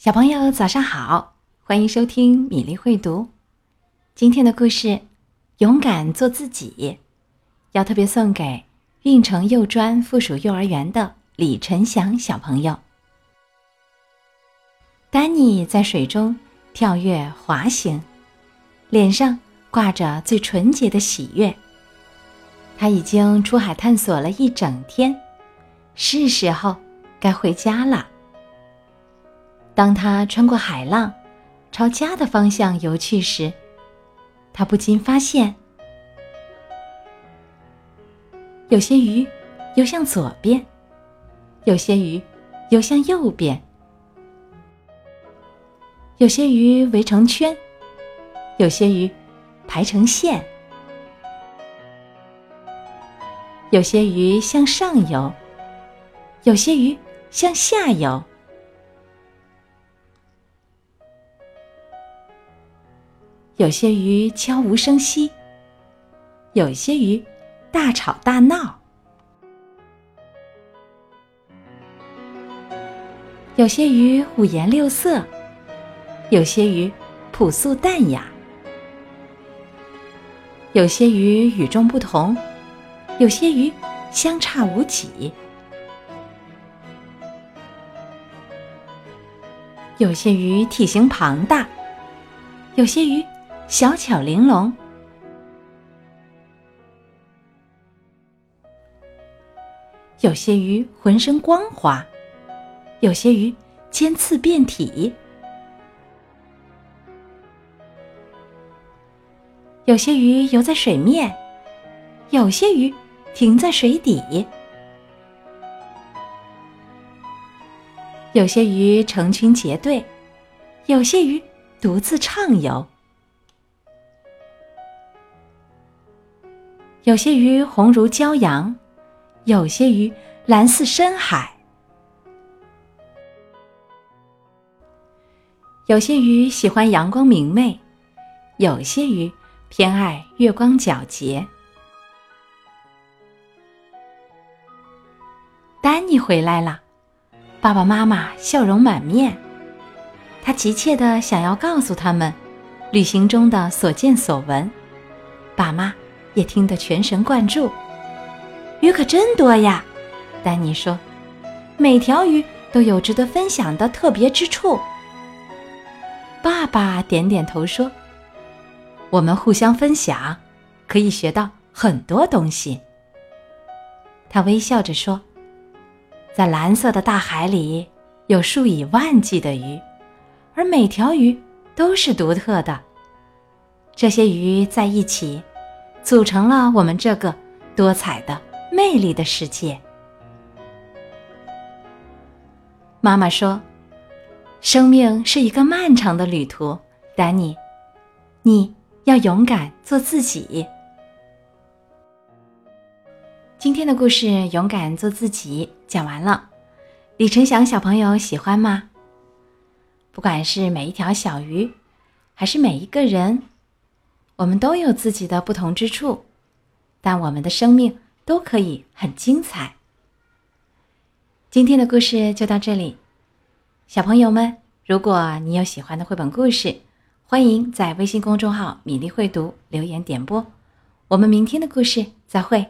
小朋友早上好，欢迎收听米粒会读。今天的故事《勇敢做自己》，要特别送给运城幼专附属幼儿园的李晨翔小朋友。丹尼在水中跳跃滑行，脸上挂着最纯洁的喜悦。他已经出海探索了一整天，是时候该回家了。当他穿过海浪，朝家的方向游去时，他不禁发现，有些鱼游向左边，有些鱼游向右边，有些鱼围成圈，有些鱼排成线，有些鱼向上游，有些鱼向下游。有些鱼悄无声息，有些鱼大吵大闹，有些鱼五颜六色，有些鱼朴素淡雅，有些鱼与众不同，有些鱼相差无几，有些鱼体型庞大，有些鱼。小巧玲珑，有些鱼浑身光滑，有些鱼尖刺遍体，有些鱼游在水面，有些鱼停在水底，有些鱼成群结队，有些鱼独自畅游。有些鱼红如骄阳，有些鱼蓝似深海，有些鱼喜欢阳光明媚，有些鱼偏爱月光皎洁。丹尼回来了，爸爸妈妈笑容满面，他急切的想要告诉他们旅行中的所见所闻。爸妈。也听得全神贯注，鱼可真多呀！丹尼说：“每条鱼都有值得分享的特别之处。”爸爸点点头说：“我们互相分享，可以学到很多东西。”他微笑着说：“在蓝色的大海里，有数以万计的鱼，而每条鱼都是独特的。这些鱼在一起。”组成了我们这个多彩的、魅力的世界。妈妈说：“生命是一个漫长的旅途，丹尼，你要勇敢做自己。”今天的故事《勇敢做自己》讲完了，李晨祥小朋友喜欢吗？不管是每一条小鱼，还是每一个人。我们都有自己的不同之处，但我们的生命都可以很精彩。今天的故事就到这里，小朋友们，如果你有喜欢的绘本故事，欢迎在微信公众号“米粒绘读”留言点播。我们明天的故事再会。